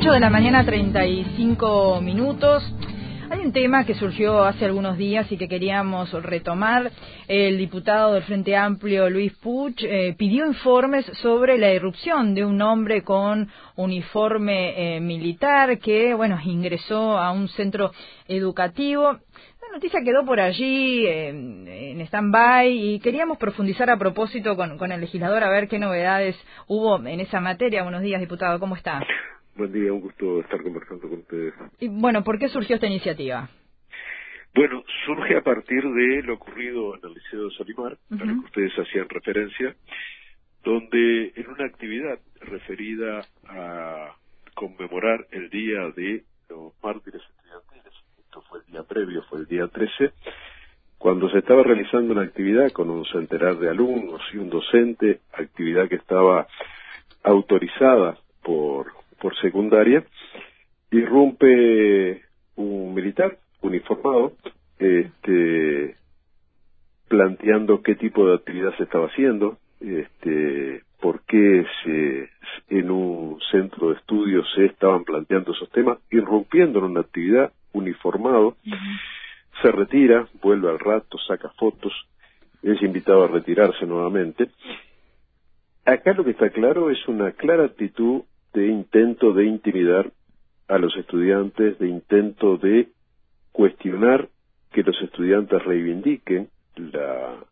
8 de la mañana, 35 minutos. Hay un tema que surgió hace algunos días y que queríamos retomar. El diputado del Frente Amplio, Luis Puch, eh, pidió informes sobre la irrupción de un hombre con uniforme eh, militar que, bueno, ingresó a un centro educativo. La noticia quedó por allí en stand-by y queríamos profundizar a propósito con, con el legislador a ver qué novedades hubo en esa materia. Buenos días, diputado, ¿cómo está? Buen día, un gusto estar conversando con ustedes. Y bueno, ¿por qué surgió esta iniciativa? Bueno, surge a partir de lo ocurrido en el Liceo de Solimar, a lo que ustedes hacían referencia, donde en una actividad referida a conmemorar el Día de los Mártires Estudiantiles, esto fue el día previo, fue el día 13, cuando se estaba realizando una actividad con un centenar de alumnos y un docente, actividad que estaba autorizada por por secundaria, irrumpe un militar uniformado, este, planteando qué tipo de actividad se estaba haciendo, este, por qué se, en un centro de estudios se estaban planteando esos temas, irrumpiendo en una actividad uniformado, se retira, vuelve al rato, saca fotos, es invitado a retirarse nuevamente. Acá lo que está claro es una clara actitud de intento de intimidar a los estudiantes, de intento de cuestionar que los estudiantes reivindiquen la,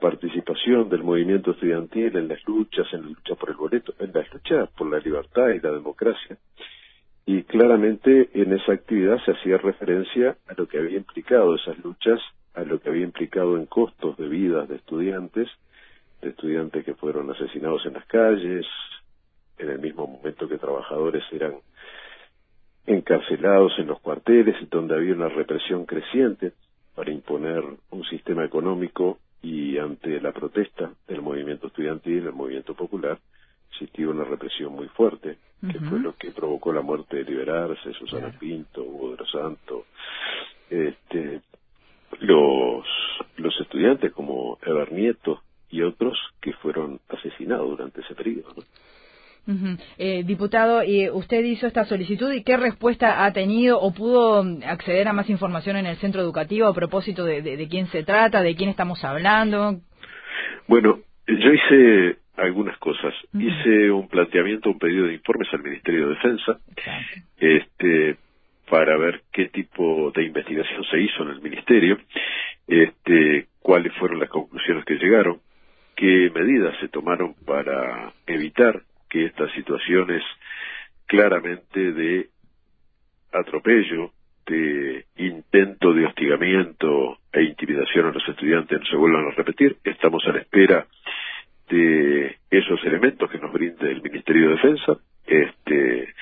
participación del movimiento estudiantil en las luchas, en la lucha por el boleto, en las luchas por la libertad y la democracia. Y claramente en esa actividad se hacía referencia a lo que había implicado esas luchas, a lo que había implicado en costos de vidas de estudiantes, de estudiantes que fueron asesinados en las calles, en el mismo momento que trabajadores eran encarcelados en los cuarteles y donde había una represión creciente para imponer un sistema económico y ante la protesta del movimiento estudiantil, el movimiento popular, existió una represión muy fuerte, que fue lo que provocó la muerte de Liberarse, Susana Pinto, Hugo de los Santos, este, los, los estudiantes como Eber Nieto y otros que fueron asesinados durante ese periodo. ¿no? Eh, diputado, ¿usted hizo esta solicitud y qué respuesta ha tenido o pudo acceder a más información en el centro educativo a propósito de, quién se trata, de quién estamos hablando? Bueno, yo hice algunas cosas. Hice un planteamiento, un pedido de informes al Ministerio de Defensa, este, para ver qué tipo de investigación se hizo en el Ministerio, este, cuáles fueron las conclusiones que llegaron, qué medidas se tomaron para evitar que estas situaciones claramente de atropello, de intento de hostigamiento e intimidación a los estudiantes no se vuelvan a repetir. Estamos a la espera de esos elementos que nos brinde el Ministerio de Defensa. Este,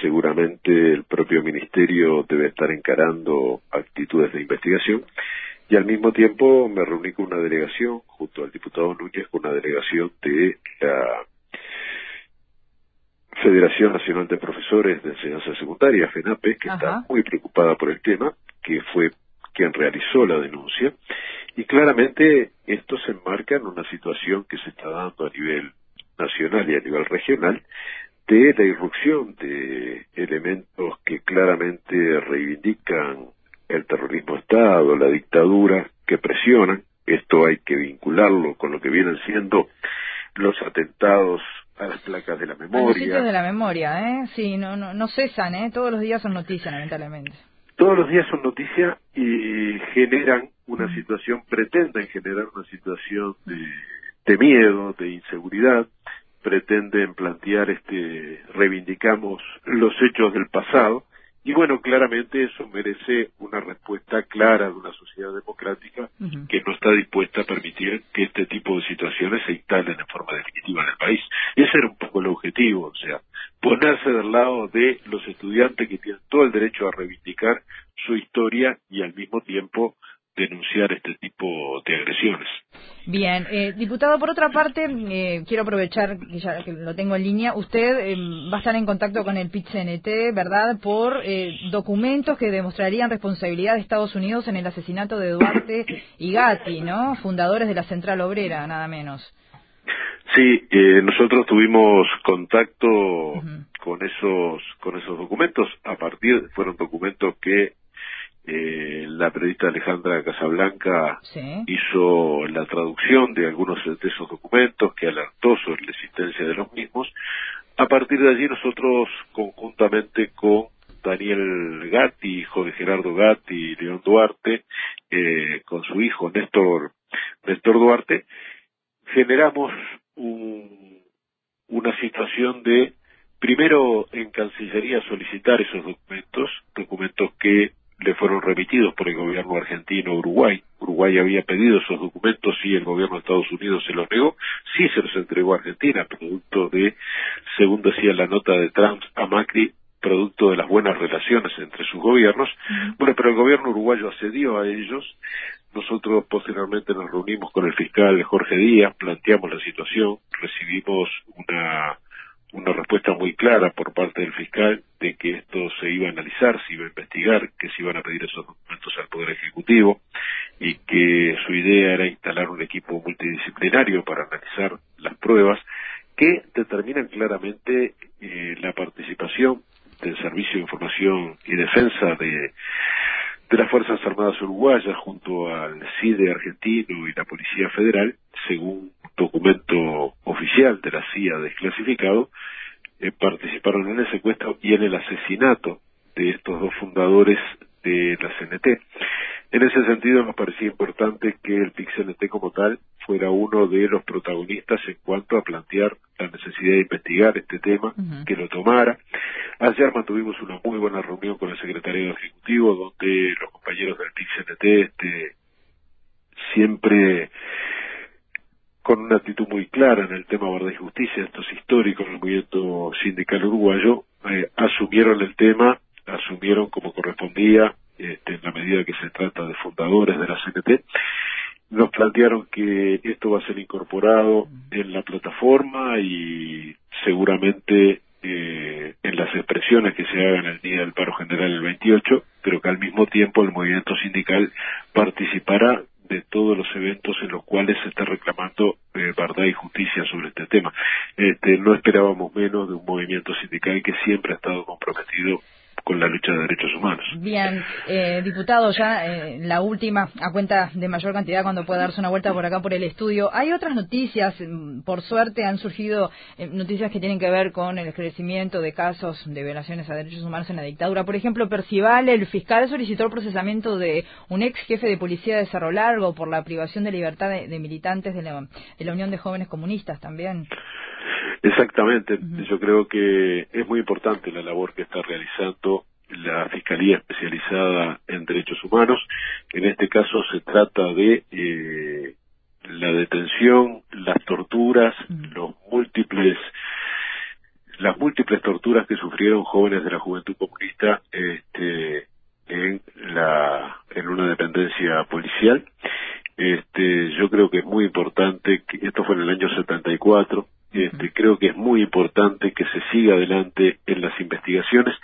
seguramente el propio Ministerio debe estar encarando actitudes de investigación y al mismo tiempo me reuní con una delegación, junto al diputado Núñez, con una delegación de la Federación Nacional de Profesores de Enseñanza Secundaria, FENAPE, que está muy preocupada por el tema, que fue quien realizó la denuncia, y claramente esto se enmarca en una situación que se está dando a nivel nacional y a nivel regional de la irrupción de elementos que claramente reivindican el terrorismo Estado, la dictadura, que presionan, esto hay que vincularlo con lo que vienen siendo los atentados a las placas de la memoria. A de la memoria, ¿eh? Sí, no, no, no cesan, ¿eh? Todos los días son noticias, lamentablemente. Todos los días son noticias y generan una situación, pretenden generar una situación de, de miedo, de inseguridad, pretenden plantear este, reivindicamos los hechos del pasado, y bueno, claramente eso merece una respuesta clara de una sociedad democrática que no está dispuesta a permitir que este tipo de situaciones se instalen en forma definitiva en el país. Ese era un poco el objetivo, o sea, ponerse del lado de los estudiantes que tienen todo el derecho a reivindicar su historia y al mismo tiempo denunciar este tipo de agresiones. Bien, eh, diputado, por otra parte, eh, quiero aprovechar que ya que lo tengo en línea, usted eh, va a estar en contacto con el PIT-CNT, ¿verdad?, por documentos que demostrarían responsabilidad de Estados Unidos en el asesinato de Duarte y Gatti, ¿no?, fundadores de la Central Obrera, nada menos. Sí, nosotros tuvimos contacto con esos con esos documentos a partir fueron documentos que eh, la periodista Alejandra Casablanca hizo la traducción de algunos de esos documentos que alertó sobre la existencia de los mismos. A partir de allí nosotros conjuntamente con Daniel Gatti, hijo de Gerardo Gatti y León Duarte, eh, con su hijo Néstor, Néstor Duarte, generamos una situación de, primero en Cancillería solicitar esos documentos, documentos que fueron remitidos por el gobierno argentino a Uruguay. Uruguay había pedido esos documentos y el gobierno de Estados Unidos se los negó. Sí se los entregó a Argentina, producto de, según decía la nota de Trump a Macri, producto de las buenas relaciones entre sus gobiernos. Bueno, pero el gobierno uruguayo accedió a ellos. Nosotros posteriormente nos reunimos con el fiscal Jorge Díaz, planteamos la situación, recibimos una una respuesta muy clara por parte del fiscal de que esto se iba a analizar, se iba a investigar, que se iban a pedir esos documentos al Poder Ejecutivo y que su idea era instalar un equipo multidisciplinario para analizar las pruebas que determinan claramente eh, la participación del Servicio de Información y Defensa de, de las Fuerzas Armadas Uruguayas junto al CIDE argentino y la Policía Federal, según documento oficial de la CIA desclasificado, eh, participaron en el secuestro y en el asesinato de estos dos fundadores de la CNT. En ese sentido nos parecía importante que el PIC-CNT como tal fuera uno de los protagonistas en cuanto a plantear la necesidad de investigar este tema, que lo tomara. Ayer mantuvimos una muy buena reunión con el secretario ejecutivo donde los compañeros del PIC-CNT este, siempre con una actitud muy clara en el tema verdad y justicia, esto es histórico en el movimiento sindical uruguayo, eh, asumieron el tema, asumieron como correspondía, este, en la medida que se trata de fundadores de la CNT, nos plantearon que esto va a ser incorporado en la plataforma y seguramente eh, en las expresiones que se hagan el día del paro general el 28, pero que al mismo tiempo el movimiento sindical participará de todos los eventos en los cuales se está reclamando eh, verdad y justicia sobre este tema. Este, no esperábamos menos de un movimiento sindical que siempre ha estado comprometido con la lucha de derechos humanos. Bien, eh, diputado, ya eh, la última, a cuenta de mayor cantidad cuando pueda darse una vuelta por acá por el estudio. Hay otras noticias, mm, por suerte han surgido eh, noticias que tienen que ver con el crecimiento de casos de violaciones a derechos humanos en la dictadura. Por ejemplo, Percival, el fiscal, solicitó el procesamiento de un ex jefe de policía de Cerro Largo por la privación de libertad de, militantes de la, de la Unión de Jóvenes Comunistas también. Exactamente, yo creo que es muy importante la labor que está realizando la Fiscalía Especializada en Derechos Humanos. En este caso se trata de eh, la detención, las torturas, los múltiples las múltiples torturas que sufrieron jóvenes de la Juventud Comunista este, en la en una dependencia policial. Este, yo creo que es muy importante que esto fue en el año 74 este, creo que es muy importante que se siga adelante en las investigaciones.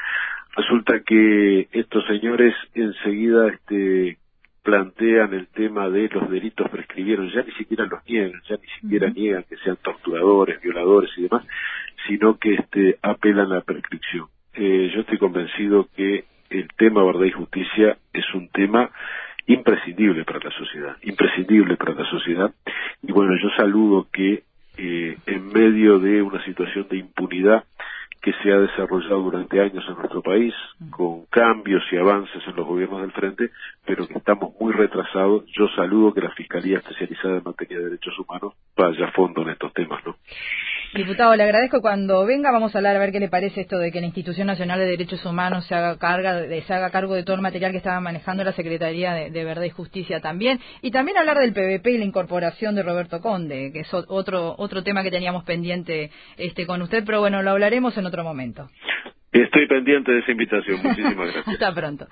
Resulta que estos señores enseguida este, plantean el tema de los delitos prescribieron, ya ni siquiera los niegan, ya ni siquiera niegan que sean torturadores, violadores y demás, sino que este, apelan a la prescripción. Eh, yo estoy convencido que el tema verdad y justicia es un tema imprescindible para la sociedad, imprescindible para la sociedad. Y bueno, yo saludo que eh, en medio de una situación de impunidad que se ha desarrollado durante años en nuestro país, con cambios y avances en los gobiernos del frente, pero que estamos muy retrasados. Yo saludo que la Fiscalía Especializada en Materia de Derechos Humanos vaya a fondo en estos temas, ¿no? Diputado, le agradezco. Cuando venga vamos a hablar a ver qué le parece esto de que la Institución Nacional de Derechos Humanos se haga, carga, se haga cargo de todo el material que estaba manejando la Secretaría de, Verdad y Justicia también. Y también hablar del PVP y la incorporación de Roberto Conde, que es otro otro tema que teníamos pendiente este con usted, pero bueno, lo hablaremos en otro momento. Estoy pendiente de esa invitación. Muchísimas gracias. Hasta pronto.